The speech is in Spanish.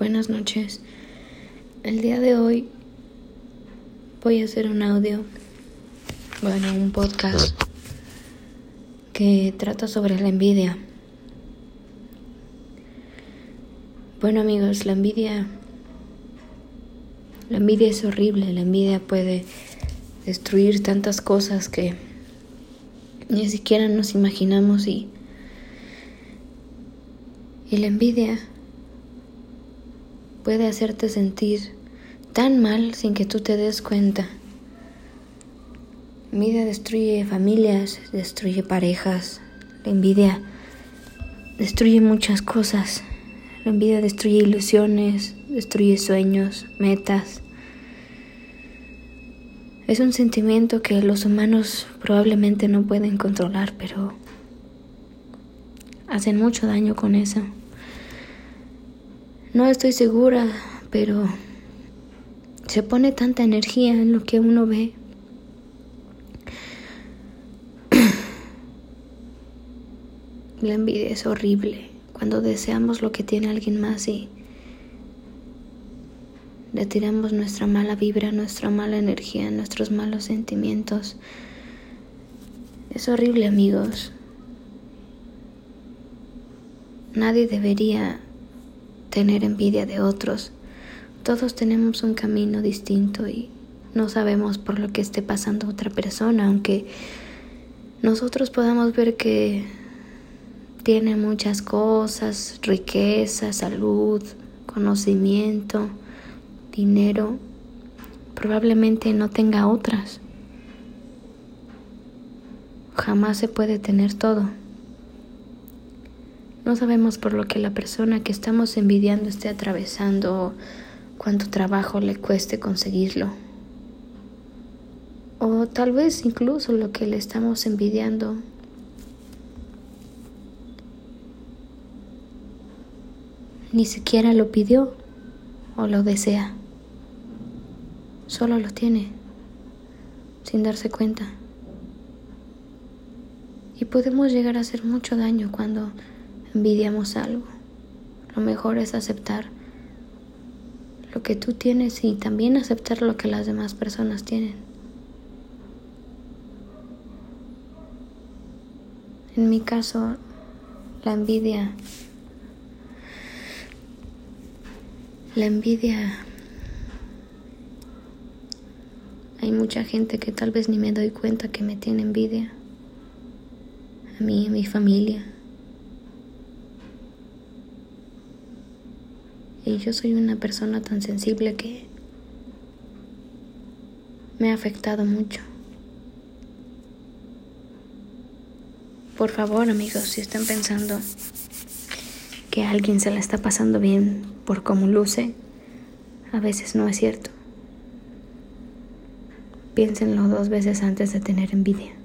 Buenas noches. El día de hoy voy a hacer un audio, bueno, un podcast que trata sobre la envidia. Bueno amigos, la envidia, la envidia es horrible, la envidia puede destruir tantas cosas que ni siquiera nos imaginamos y, y la envidia puede hacerte sentir tan mal sin que tú te des cuenta. Envidia destruye familias, destruye parejas, la envidia destruye muchas cosas. La envidia destruye ilusiones, destruye sueños, metas. Es un sentimiento que los humanos probablemente no pueden controlar, pero hacen mucho daño con eso. No estoy segura, pero se pone tanta energía en lo que uno ve. La envidia es horrible cuando deseamos lo que tiene alguien más y le tiramos nuestra mala vibra, nuestra mala energía, nuestros malos sentimientos. Es horrible amigos. Nadie debería tener envidia de otros. Todos tenemos un camino distinto y no sabemos por lo que esté pasando otra persona, aunque nosotros podamos ver que tiene muchas cosas, riqueza, salud, conocimiento, dinero, probablemente no tenga otras. Jamás se puede tener todo. No sabemos por lo que la persona que estamos envidiando esté atravesando cuánto trabajo le cueste conseguirlo. O tal vez incluso lo que le estamos envidiando ni siquiera lo pidió o lo desea. Solo lo tiene sin darse cuenta. Y podemos llegar a hacer mucho daño cuando envidiamos algo. Lo mejor es aceptar lo que tú tienes y también aceptar lo que las demás personas tienen. En mi caso, la envidia, la envidia, hay mucha gente que tal vez ni me doy cuenta que me tiene envidia, a mí, a mi familia. Y yo soy una persona tan sensible que me ha afectado mucho. Por favor, amigos, si están pensando que alguien se la está pasando bien por cómo luce, a veces no es cierto. Piénsenlo dos veces antes de tener envidia.